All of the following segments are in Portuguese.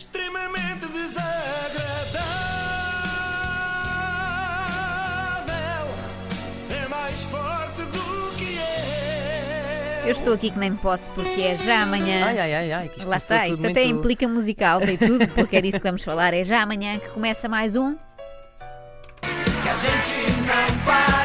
extremamente desagradável. É mais forte do que é. Eu estou aqui que nem posso porque é já amanhã. Ai, ai, ai, ai. Que isto Lá está, tudo isto até muito- implica musical e tudo, porque é disso que vamos falar. É já amanhã que começa mais um. Que a gente não parasse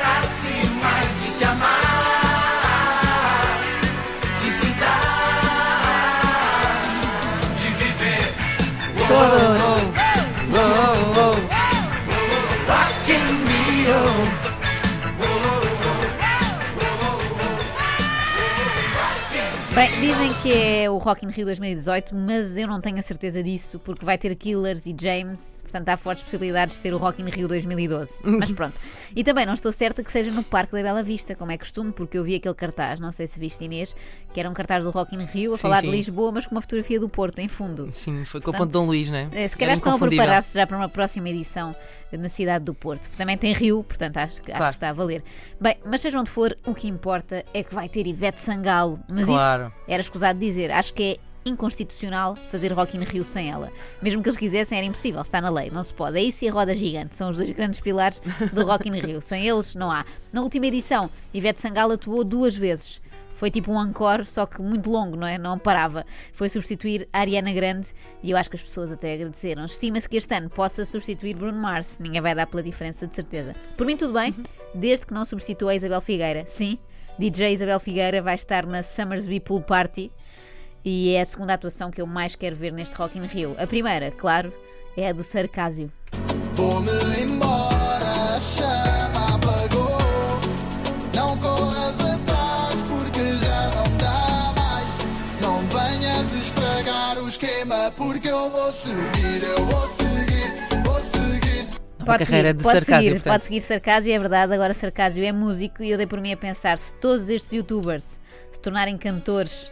Bem, dizem que é o Rock in Rio 2018, mas eu não tenho a certeza disso, porque vai ter Killers e James, portanto há fortes possibilidades de ser o Rock in Rio 2012. Mas pronto. E também não estou certa que seja no Parque da Bela Vista, como é costume, porque eu vi aquele cartaz, não sei se viste Inês, que era um cartaz do Rock in Rio a Sim, falar sim. de Lisboa, mas com uma fotografia do Porto em fundo. Sim, foi com Portanto, ponte de Dom Luís, né? É, se calhar estão a preparar-se já para uma próxima edição na cidade do Porto. Também tem Rio, portanto acho, que- acho Claro. que está a valer. Bem, mas seja onde for, o que importa é que vai ter Ivete Sangalo. Mas Claro. Era escusado dizer. Acho que é inconstitucional fazer Rock in Rio sem ela. Mesmo que eles quisessem, era impossível. Está na lei, não se pode. É isso e a roda gigante. São os dois grandes pilares do Rock in Rio. Sem eles, não há. Na última edição, Ivete Sangalo atuou duas vezes. Foi tipo um encore, só que muito longo, não é? Não parava. Foi substituir a Ariana Grande e eu acho que as pessoas até agradeceram. Estima-se que este ano possa substituir Bruno Mars. Ninguém vai dar pela diferença, de certeza. Por mim, tudo bem, desde que não substitua a Isabel Figueira. Sim, DJ Isabel Figueira vai estar na Summersby Pool Party e é a segunda atuação que eu mais quero ver neste Rock in Rio. A primeira, claro, é a do Sarcásio. Vou-me embora, chama apagou. Não corras atrás porque já não dá mais. Não venhas estragar o esquema porque eu vou seguir, eu vou seguir, Uma carreira seguir, de pode sarcasmo, seguir, pode seguir Sarcásio, é verdade. Agora Sarcásio é músico e eu dei por mim a pensar se todos estes youtubers se tornarem cantores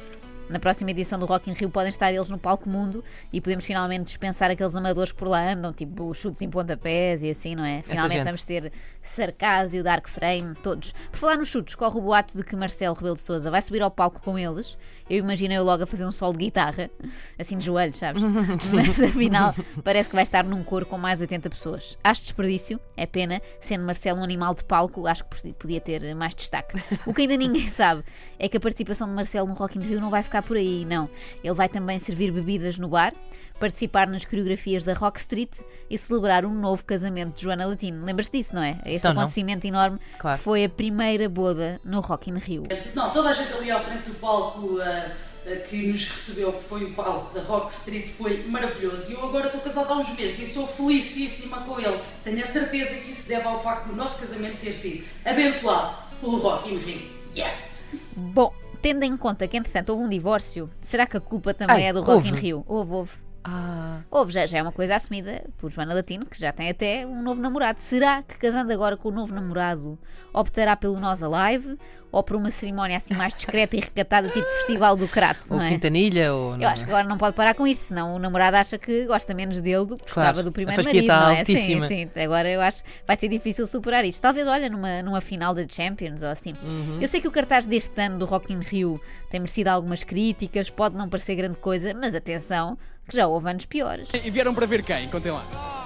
na próxima edição do Rock in Rio podem estar eles no palco mundo e podemos finalmente dispensar aqueles amadores que por lá andam, tipo os chutes em pontapés e assim, não é? Finalmente vamos ter Sarcásio, Dark Frame, todos. Por falar nos chutes, corre o boato de que Marcelo Rebelo de Souza vai subir ao palco com eles. Eu imagino eu logo a fazer um solo de guitarra, assim de joelhos, sabes? Mas afinal parece que vai estar num coro com mais 80 pessoas. Acho desperdício, é pena, sendo Marcelo um animal de palco, acho que podia ter mais destaque. O que ainda ninguém sabe é que a participação de Marcelo no Rock in Rio não vai ficar por aí, não. Ele vai também servir bebidas no bar, participar nas coreografias da Rock Street e celebrar um novo casamento de Joana Latino. Lembras-te disso, não é? Este Então não. acontecimento enorme Claro. foi a primeira boda no Rock in Rio. Não, toda a gente ali à frente do palco ah, ah, que nos recebeu, que foi o palco da Rock Street, foi maravilhoso. E eu agora estou casada há uns meses e sou felicíssima com ele. Tenho a certeza que isso deve ao facto do nosso casamento ter sido abençoado pelo Rock in Rio. Yes! Bom, tendo em conta que entretanto houve um divórcio, será que a culpa também Ai, é do Rock in? Rio? Houve, houve. Ah, Houve, já, já é uma coisa assumida por Joana Latino, que já tem até um novo namorado. Será que casando agora com o novo namorado optará pelo Nós Alive ou por uma cerimónia assim mais discreta e recatada, tipo Festival do Crato, ou não é? Quintanilha, ou. Eu acho que agora não pode parar com isso, senão o namorado acha que gosta menos dele do que Claro, gostava do primeiro marido, está não é? altíssima. Sim, sim. Agora eu acho que vai ser difícil superar isto. Talvez, olha, numa, numa final da Champions ou assim. Uhum. Eu sei que o cartaz deste ano do Rock in Rio tem merecido algumas críticas, pode não parecer grande coisa, mas atenção, que já houve anos piores. E vieram para ver quem? Contem lá.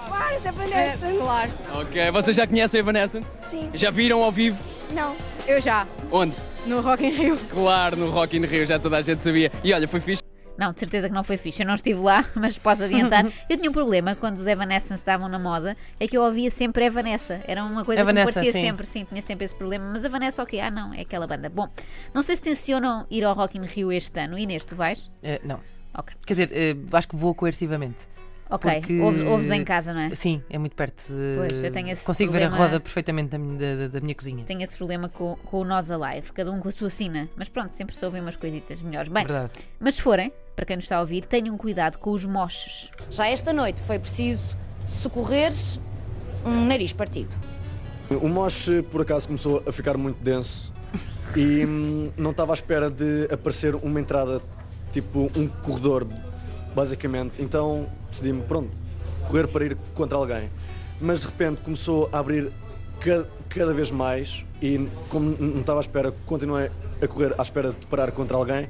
Vários Evanescence. claro. Ok, vocês já conhecem a Evanescence? Sim. Já viram ao vivo? Não. Eu já, Onde? no Rock in Rio. Claro, no Rock in Rio, já toda a gente sabia. E olha, foi fixe. Não, de certeza que não foi fixe. Eu não estive lá, mas posso adiantar. Eu tinha um problema quando os Evanescence estavam na moda, é que eu ouvia sempre Evanessa. Era uma coisa que me parecia sim. sempre, sim, tinha sempre esse problema. Mas a Vanessa, ok, ah não, é aquela banda. Bom, não sei se tencionam ir ao Rock in Rio este ano. Inês, tu vais? Eh, não. Ok. Quer dizer, eh, acho que vou coercivamente. Ok, Porque- ouves, em casa, não é? Sim, é muito perto. de- Pois, eu tenho esse Consigo ver a problema- roda perfeitamente da, minha- da- da minha cozinha. Tenho esse problema com, com o Nós Alive, cada um com a sua sina. Mas pronto, sempre se ouvem umas coisitas melhores. Bem, Verdade. mas se forem, para quem nos está a ouvir, tenham cuidado com os moches. Já esta noite foi preciso socorreres um nariz partido. O moche, por acaso, começou a ficar muito denso e hum, não estava à espera de aparecer uma entrada, tipo um corredor, basicamente. Então decidi-me, pronto, correr para ir contra alguém. Mas de repente começou a abrir ca- cada, vez mais e, como não estava à espera, continuei a correr à espera de parar contra alguém.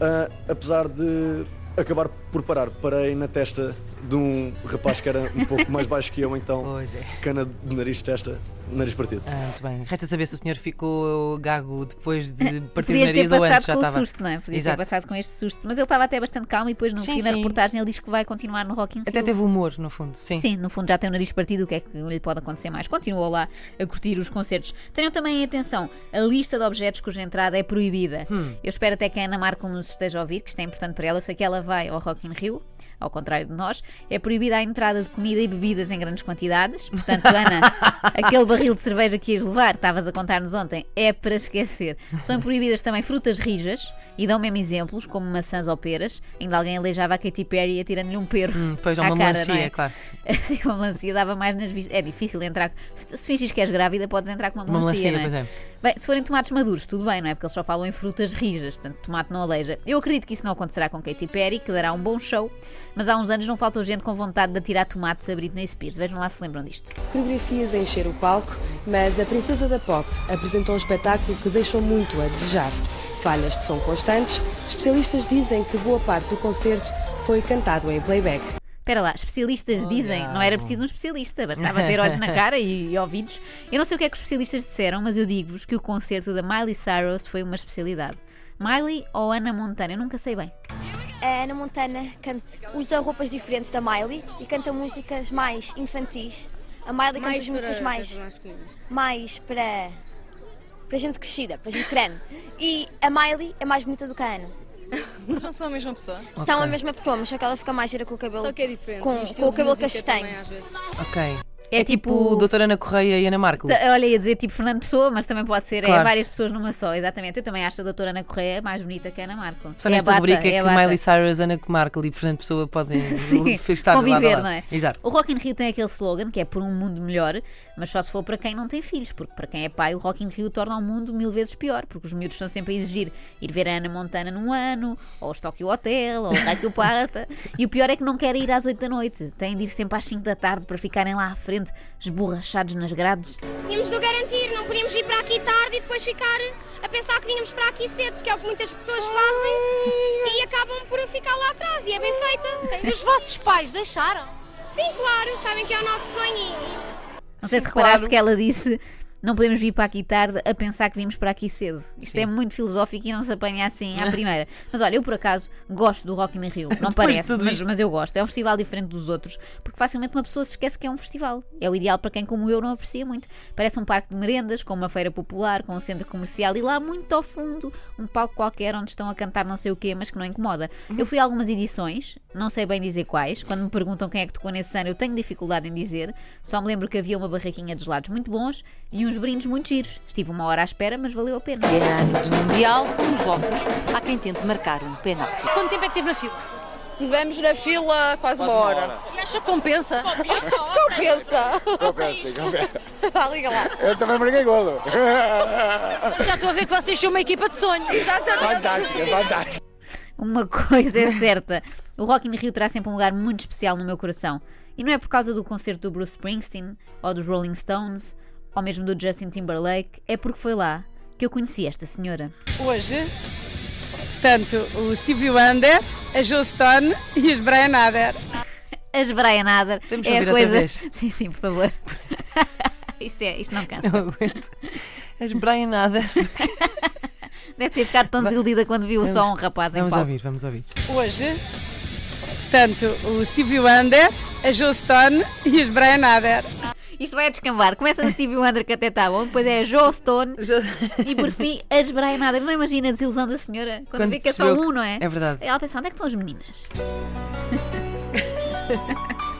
Ah, apesar de acabar por parar. Parei na testa de um rapaz que era um pouco mais baixo que eu, então Pois é. cana de nariz, testa, nariz partido. Ah, muito bem. Resta saber se o senhor ficou gago depois de partir o Podias ter nariz ou antes passado já com estava. o susto, não é? Podia Exato. ter passado com este susto. Mas ele estava até bastante calmo e depois no Sim, fim da sim. reportagem ele diz que vai continuar no Rock in Até Rio. teve humor, no fundo. Sim. Sim, no fundo já tem o nariz partido, o que é que lhe pode acontecer mais? Continuou lá a curtir os concertos. Tenham também atenção, a lista de objetos cuja entrada é proibida. Hum. Eu espero até que a Ana Markel nos esteja a ouvir, que isto é importante para ela. Eu sei que ela vai ao Rock in Rio, ao contrário de nós. É proibida a entrada de comida e bebidas em grandes quantidades. Portanto, Ana, aquele barril de cerveja que ias levar, estavas a contar-nos ontem, é para esquecer. São proibidas também frutas rijas, e dão mesmo exemplos, como maçãs ou peras. Ainda alguém aleijava a Katy Perry atirando-lhe um perro. Hum, pois à uma cara, melancia, é? claro. Assim, uma melancia dava mais nas vistas. É difícil entrar. Se se fingis que és grávida, podes entrar com uma Uma melancia, melancia, não é? é. Bem, se forem tomates maduros, tudo bem, não é? Porque eles só falam em frutas rijas, portanto, tomate não aleija. Eu acredito que isso não acontecerá com Katy Perry, que dará um bom show, mas há uns anos não faltou gente com vontade de atirar tomates a Britney Spears. Vejam lá se lembram disto. Coreografias a encher o palco, mas a Princesa da Pop apresentou um espetáculo que deixou muito a desejar. Falhas de som constantes, especialistas dizem que boa parte do concerto foi cantado em playback. Espera lá, especialistas dizem, não era preciso um especialista, bastava ter olhos na cara e, e ouvidos. Eu não sei o que é que os especialistas disseram, mas eu digo-vos que o concerto da Miley Cyrus foi uma especialidade. Miley ou Ana Montana? Eu nunca sei bem. A Ana Montana canta- usa roupas diferentes da Miley e canta músicas mais infantis. A Miley canta as músicas mais, mais para, para gente crescida, para gente grande. E a Miley é mais bonita do que a Ana. Não são a mesma pessoa? São a mesma pessoa, mas só que ela fica mais gira com o cabelo, Só que é diferente. com, com o cabelo castanho. também, às vezes. Ok. É É, tipo, tipo- Doutora Ana Correia e Ana Marco. Olha, ia dizer tipo Fernando Pessoa, mas também pode ser é Claro. várias pessoas numa só, exatamente. Eu também acho a doutora Ana Correia mais bonita que a Ana Marco. Só É nesta bata, rubrica é, que. Miley Cyrus, Ana Markle e Fernando Pessoa podem Sim, estar lado a conviver, lado. não é? Exato. O Rock in Rio tem aquele slogan que é por um mundo melhor, mas só se for para quem não tem filhos, porque para quem é pai, o Rock in Rio torna o mundo mil vezes pior, porque os miúdos estão sempre a exigir ir ver a Ana Montana num ano, ou os Tokyo Hotel, ou o Tokyo Parta, e o pior é que não querem ir às 8 da noite, têm de ir sempre às 5 da tarde para ficarem lá à frente, esborrachados nas grades. Tínhamos de o garantir, não podíamos vir para aqui tarde e depois ficar a pensar que vínhamos para aqui cedo, que é o que muitas pessoas fazem e acabam por ficar lá atrás. E é bem feita. E os vossos pais deixaram? Sim, claro, sabem que é o nosso sonho. Não sei Sim, se reparaste claro. que ela disse. Não podemos vir para aqui tarde a pensar que vimos para aqui cedo. Isto Sim. é muito filosófico e não se apanha assim à primeira. Mas olha, eu por acaso gosto do Rock in Rio. Não parece, mas, isto. mas eu gosto. É um festival diferente dos outros, porque facilmente uma pessoa se esquece que é um festival. É o ideal para quem, como eu, não aprecia muito. Parece um parque de merendas, com uma feira popular, com um centro comercial e lá muito ao fundo um palco qualquer onde estão a cantar não sei o quê, mas que não incomoda. Eu fui a algumas edições, não sei bem dizer quais. Quando me perguntam quem é que tocou nesse ano, eu tenho dificuldade em dizer. Só me lembro que havia uma barraquinha de gelados muito bons e uns brindes muito giros. Estive uma hora à espera, mas valeu a pena. ano do Mundial, nos óculos, há quem tente marcar um penalti. Quanto tempo é que teve na fila? Tivemos na fila quase uma hora. E acha que compensa? Compensa. Compensa, compensa. Vá, liga lá. Eu também marquei golo. Já estou a ver que vocês são uma equipa de sonho. Fantástico, fantástico. Uma coisa é certa: o Rock in Rio terá sempre um lugar muito especial no meu coração. E não é por causa do concerto do Bruce Springsteen, ou dos Rolling Stones, ou mesmo do Justin Timberlake, é porque foi lá que eu conheci esta senhora. Hoje, portanto, o Silvio Ander, a Joe Stone e as Brian Adder. As Brian Adder Podemos é a coisa. Sim, sim, por favor. isto, é, isto não cansa. Não aguento. As Brian Adder. Deve ter ficado tão desiludida quando viu só um rapaz em Vamos palco. ouvir, vamos ouvir. Hoje, portanto, o Silvio Ander, a Joe Stone e as Brian Adder. Isto vai a descambar. Começa no Stevie Wonder que até está bom, depois é a Joe Stone e por fim as Brian Adder. Não imagina a desilusão da senhora quando, Quando vê que é só um, não é? é verdade. Ela pensa, onde é que estão as meninas?